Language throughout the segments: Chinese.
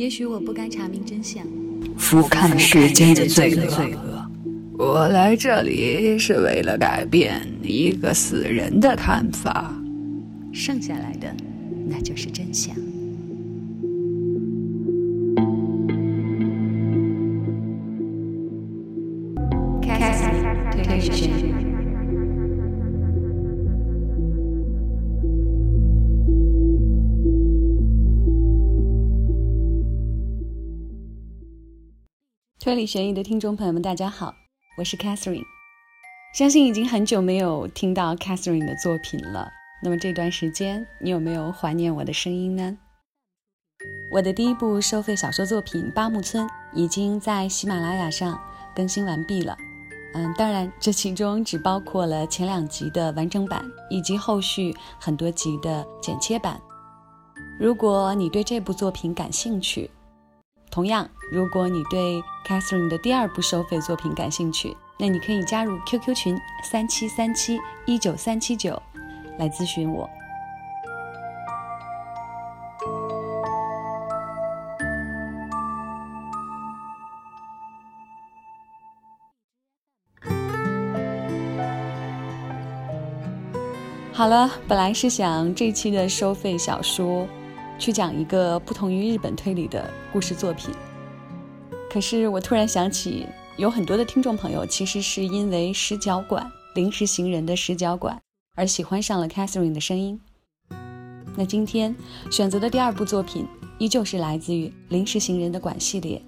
也许我不该查明真相，俯瞰世间的罪恶。我来这里是为了改变一个死人的看法，剩下来的那就是真相。这里悬疑的听众朋友们，大家好，我是 Catherine。相信已经很久没有听到 Catherine 的作品了。那么这段时间，你有没有怀念我的声音呢？我的第一部收费小说作品《八木村》已经在喜马拉雅上更新完毕了。嗯，当然，这其中只包括了前两集的完整版，以及后续很多集的剪切版。如果你对这部作品感兴趣，同样，如果你对 Catherine 的第二部收费作品感兴趣，那你可以加入 QQ 群三七三七一九三七九来咨询我。好了，本来是想这期的收费小说。去讲一个不同于日本推理的故事作品。可是我突然想起，有很多的听众朋友其实是因为石角馆临时行人的石角馆而喜欢上了 Catherine 的声音。那今天选择的第二部作品，依旧是来自于临时行人的馆系列。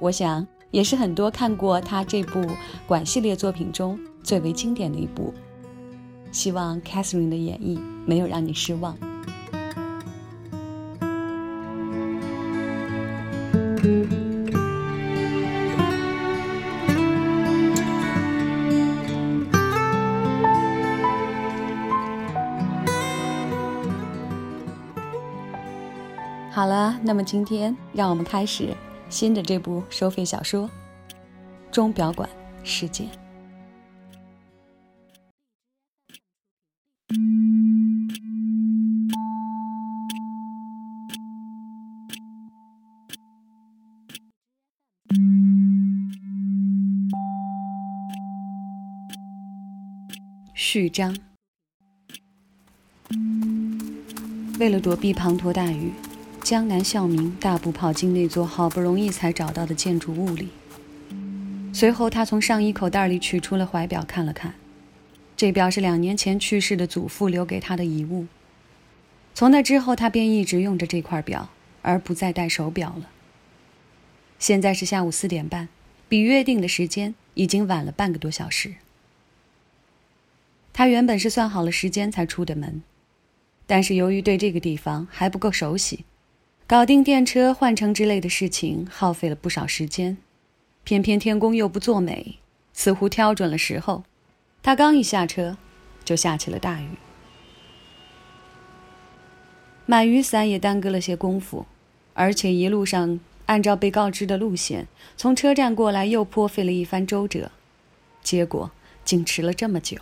我想也是很多看过他这部馆系列作品中最为经典的一部。希望 Catherine 的演绎没有让你失望。那么今天让我们开始新的这部收费小说《钟表馆事件》。序章。为了躲避滂沱大雨，江南孝明大步跑进那座好不容易才找到的建筑物里。随后，他从上衣口袋里取出了怀表，看了看。这表是两年前去世的祖父留给他的遗物。从那之后，他便一直用着这块表，而不再戴手表了。现在是下午四点半，比约定的时间已经晚了半个多小时。他原本是算好了时间才出的门，但是由于对这个地方还不够熟悉，搞定电车换乘之类的事情耗费了不少时间。偏偏天公又不作美，似乎挑准了时候，他刚一下车，就下起了大雨。买雨伞也耽搁了些功夫，而且一路上按照被告知的路线从车站过来，又颇费了一番周折，结果竟迟了这么久。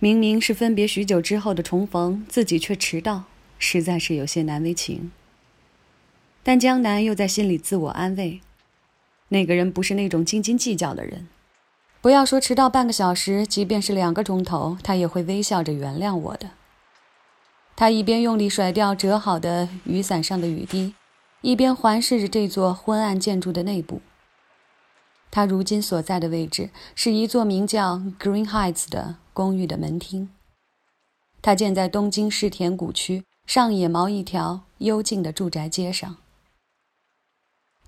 明明是分别许久之后的重逢，自己却迟到，实在是有些难为情。但江南又在心里自我安慰：那个人不是那种斤斤计较的人，不要说迟到半个小时，即便是两个钟头，他也会微笑着原谅我的。他一边用力甩掉折好的雨伞上的雨滴，一边环视着这座昏暗建筑的内部。他如今所在的位置是一座名叫 Green Heights 的公寓的门厅。它建在东京世田谷区上野毛一条幽静的住宅街上。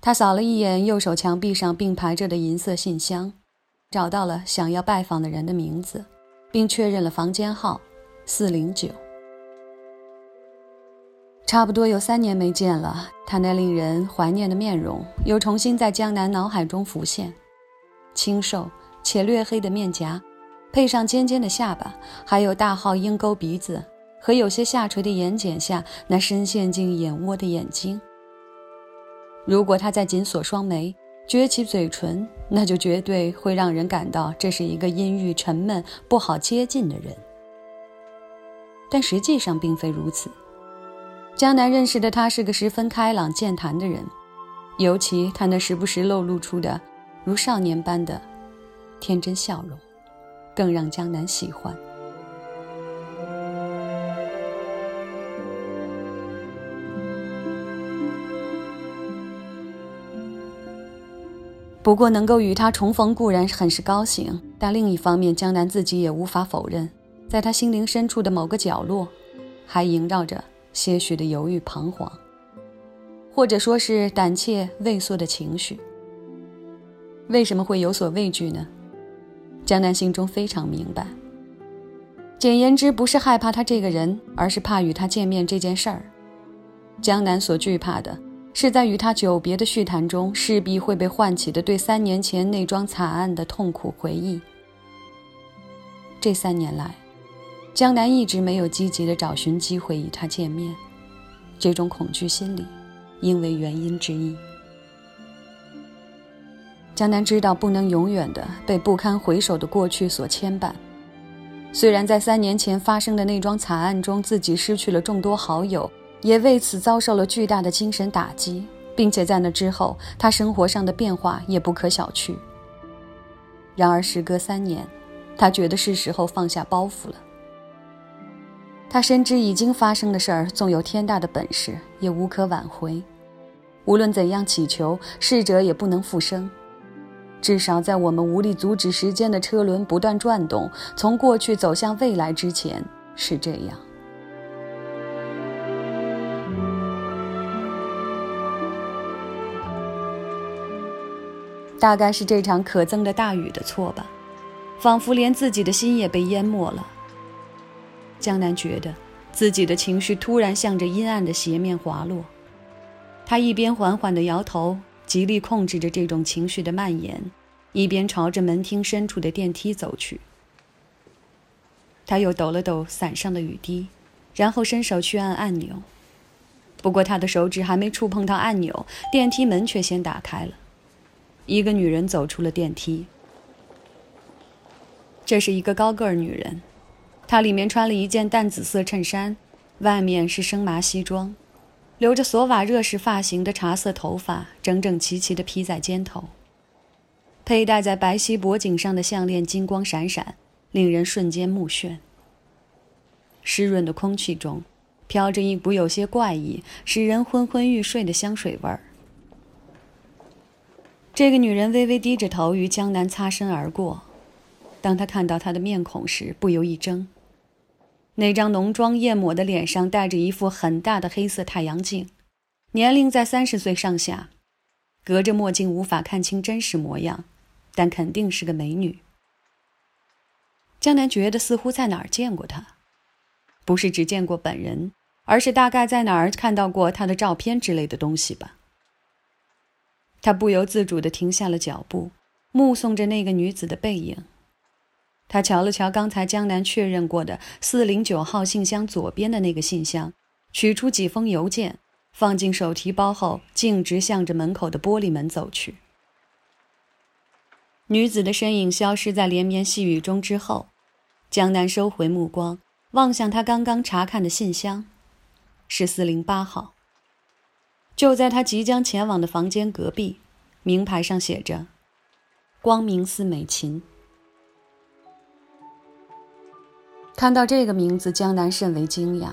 他扫了一眼右手墙壁上并排着的银色信箱，找到了想要拜访的人的名字，并确认了房间号四零九。差不多有三年没见了，他那令人怀念的面容又重新在江南脑海中浮现。清瘦且略黑的面颊，配上尖尖的下巴，还有大号鹰钩鼻子和有些下垂的眼睑下那深陷进眼窝的眼睛。如果他再紧锁双眉，撅起嘴唇，那就绝对会让人感到这是一个阴郁沉闷、不好接近的人。但实际上并非如此。江南认识的他是个十分开朗健谈的人，尤其他那时不时露露出的如少年般的天真笑容，更让江南喜欢。不过，能够与他重逢固然很是高兴，但另一方面，江南自己也无法否认，在他心灵深处的某个角落，还萦绕着些许的犹豫、彷徨，或者说是胆怯、畏缩的情绪。为什么会有所畏惧呢？江南心中非常明白。简言之，不是害怕他这个人，而是怕与他见面这件事儿。江南所惧怕的。是在与他久别的叙谈中，势必会被唤起的对三年前那桩惨案的痛苦回忆。这三年来，江南一直没有积极的找寻机会与他见面，这种恐惧心理，因为原因之一。江南知道不能永远的被不堪回首的过去所牵绊，虽然在三年前发生的那桩惨案中，自己失去了众多好友。也为此遭受了巨大的精神打击，并且在那之后，他生活上的变化也不可小觑。然而，时隔三年，他觉得是时候放下包袱了。他深知已经发生的事儿，纵有天大的本事，也无可挽回。无论怎样祈求，逝者也不能复生。至少在我们无力阻止时间的车轮不断转动，从过去走向未来之前，是这样。大概是这场可憎的大雨的错吧，仿佛连自己的心也被淹没了。江南觉得自己的情绪突然向着阴暗的斜面滑落，他一边缓缓地摇头，极力控制着这种情绪的蔓延，一边朝着门厅深处的电梯走去。他又抖了抖伞上的雨滴，然后伸手去按按钮，不过他的手指还没触碰到按钮，电梯门却先打开了。一个女人走出了电梯。这是一个高个儿女人，她里面穿了一件淡紫色衬衫，外面是生麻西装，留着索瓦热式发型的茶色头发整整齐齐地披在肩头，佩戴在白皙脖颈上的项链金光闪闪，令人瞬间目眩。湿润的空气中，飘着一股有些怪异、使人昏昏欲睡的香水味儿。这个女人微微低着头，与江南擦身而过。当她看到他的面孔时，不由一怔。那张浓妆艳抹的脸上戴着一副很大的黑色太阳镜，年龄在三十岁上下，隔着墨镜无法看清真实模样，但肯定是个美女。江南觉得似乎在哪儿见过她，不是只见过本人，而是大概在哪儿看到过她的照片之类的东西吧。他不由自主地停下了脚步，目送着那个女子的背影。他瞧了瞧刚才江南确认过的四零九号信箱左边的那个信箱，取出几封邮件，放进手提包后，径直向着门口的玻璃门走去。女子的身影消失在连绵细雨中之后，江南收回目光，望向他刚刚查看的信箱，是四零八号。就在他即将前往的房间隔壁，名牌上写着“光明寺美琴”。看到这个名字，江南甚为惊讶。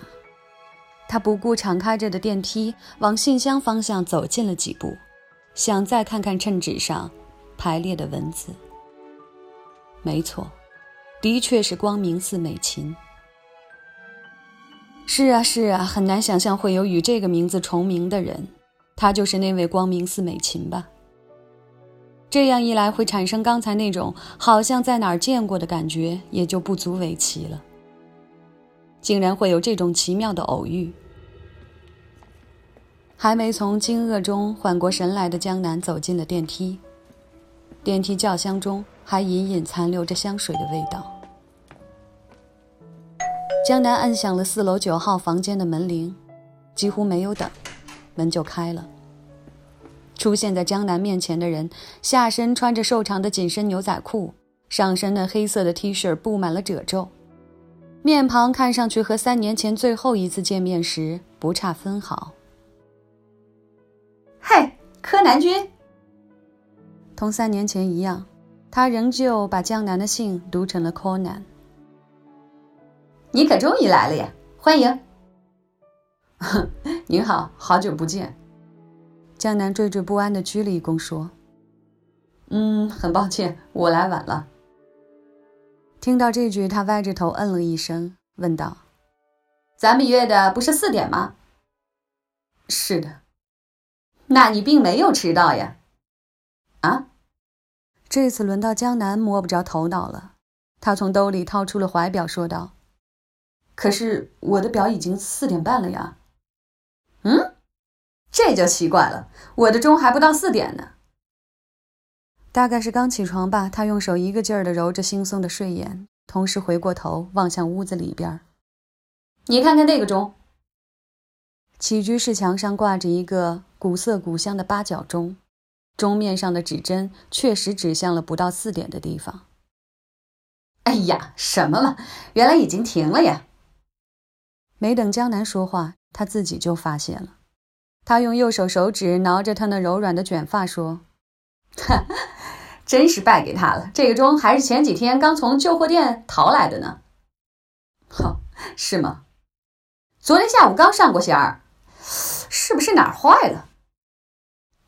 他不顾敞开着的电梯，往信箱方向走近了几步，想再看看衬纸上排列的文字。没错，的确是“光明寺美琴”。是啊，是啊，很难想象会有与这个名字重名的人，他就是那位光明寺美琴吧？这样一来，会产生刚才那种好像在哪儿见过的感觉，也就不足为奇了。竟然会有这种奇妙的偶遇！还没从惊愕中缓过神来的江南走进了电梯，电梯轿厢中还隐隐残留着香水的味道。江南按响了四楼九号房间的门铃，几乎没有等，门就开了。出现在江南面前的人，下身穿着瘦长的紧身牛仔裤，上身的黑色的 T 恤布满了褶皱，面庞看上去和三年前最后一次见面时不差分毫。嗨，柯南君。同三年前一样，他仍旧把江南的姓读成了 Conan。你可终于来了呀！欢迎。您好，好久不见。江南惴惴不安地鞠了一躬，说：“嗯，很抱歉，我来晚了。”听到这句，他歪着头嗯了一声，问道：“咱们约的不是四点吗？”“是的。”“那你并没有迟到呀？”“啊？”这次轮到江南摸不着头脑了，他从兜里掏出了怀表，说道。可是我的表已经四点半了呀。嗯，这就奇怪了，我的钟还不到四点呢。大概是刚起床吧，他用手一个劲儿地揉着惺忪的睡眼，同时回过头望向屋子里边。你看看那个钟。起居室墙上挂着一个古色古香的八角钟，钟面上的指针确实指向了不到四点的地方。哎呀，什么嘛，原来已经停了呀！没等江南说话，他自己就发现了。他用右手手指挠着他那柔软的卷发，说：“哈，真是败给他了。这个钟还是前几天刚从旧货店淘来的呢。”“哦，是吗？昨天下午刚上过弦儿，是不是哪儿坏了？”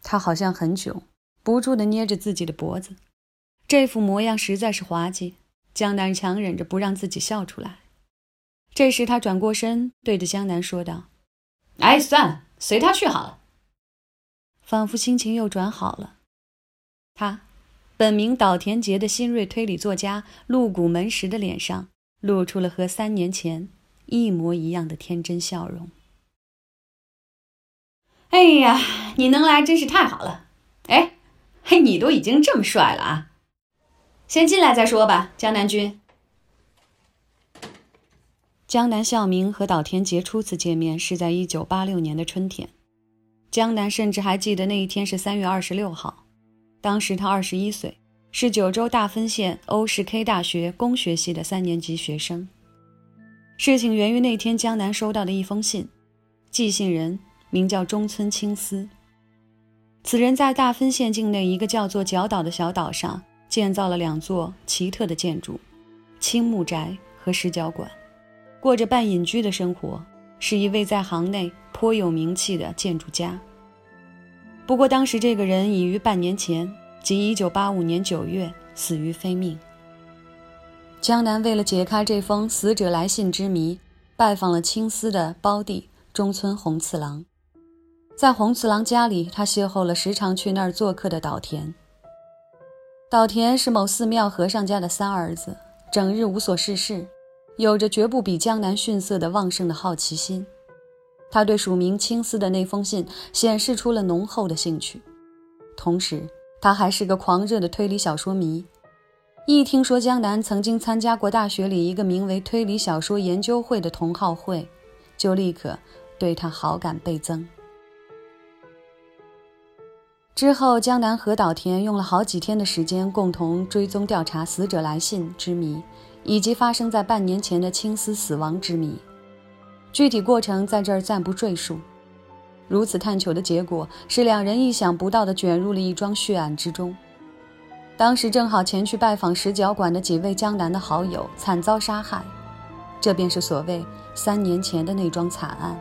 他好像很囧，不住地捏着自己的脖子，这副模样实在是滑稽。江南强忍着不让自己笑出来。这时，他转过身，对着江南说道：“哎，算了，随他去好了。”仿佛心情又转好了。他，本名岛田杰的新锐推理作家陆谷门石的脸上露出了和三年前一模一样的天真笑容。哎呀，你能来真是太好了！哎，嘿，你都已经这么帅了啊！先进来再说吧，江南君。江南孝明和岛田杰初次见面是在一九八六年的春天，江南甚至还记得那一天是三月二十六号。当时他二十一岁，是九州大分县欧式 K 大学工学系的三年级学生。事情源于那天江南收到的一封信，寄信人名叫中村青司。此人在大分县境内一个叫做角岛的小岛上建造了两座奇特的建筑：青木宅和石角馆。过着半隐居的生活，是一位在行内颇有名气的建筑家。不过，当时这个人已于半年前，即1985年9月死于非命。江南为了解开这封死者来信之谜，拜访了青丝的胞弟中村红次郎。在红次郎家里，他邂逅了时常去那儿做客的岛田。岛田是某寺庙和尚家的三儿子，整日无所事事。有着绝不比江南逊色的旺盛的好奇心，他对署名青丝的那封信显示出了浓厚的兴趣。同时，他还是个狂热的推理小说迷。一听说江南曾经参加过大学里一个名为“推理小说研究会”的同好会，就立刻对他好感倍增。之后，江南和岛田用了好几天的时间，共同追踪调查死者来信之谜。以及发生在半年前的青丝死亡之谜，具体过程在这儿暂不赘述。如此探求的结果，是两人意想不到地卷入了一桩血案之中。当时正好前去拜访石角馆的几位江南的好友惨遭杀害，这便是所谓三年前的那桩惨案。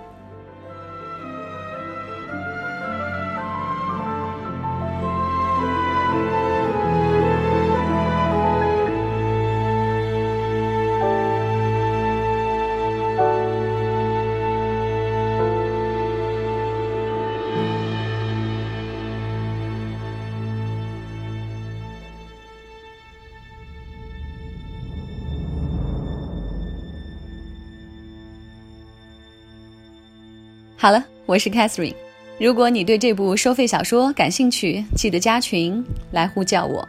好了，我是 Catherine。如果你对这部收费小说感兴趣，记得加群来呼叫我，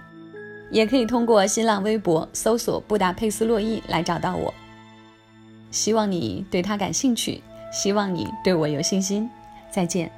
也可以通过新浪微博搜索“布达佩斯洛伊”来找到我。希望你对他感兴趣，希望你对我有信心。再见。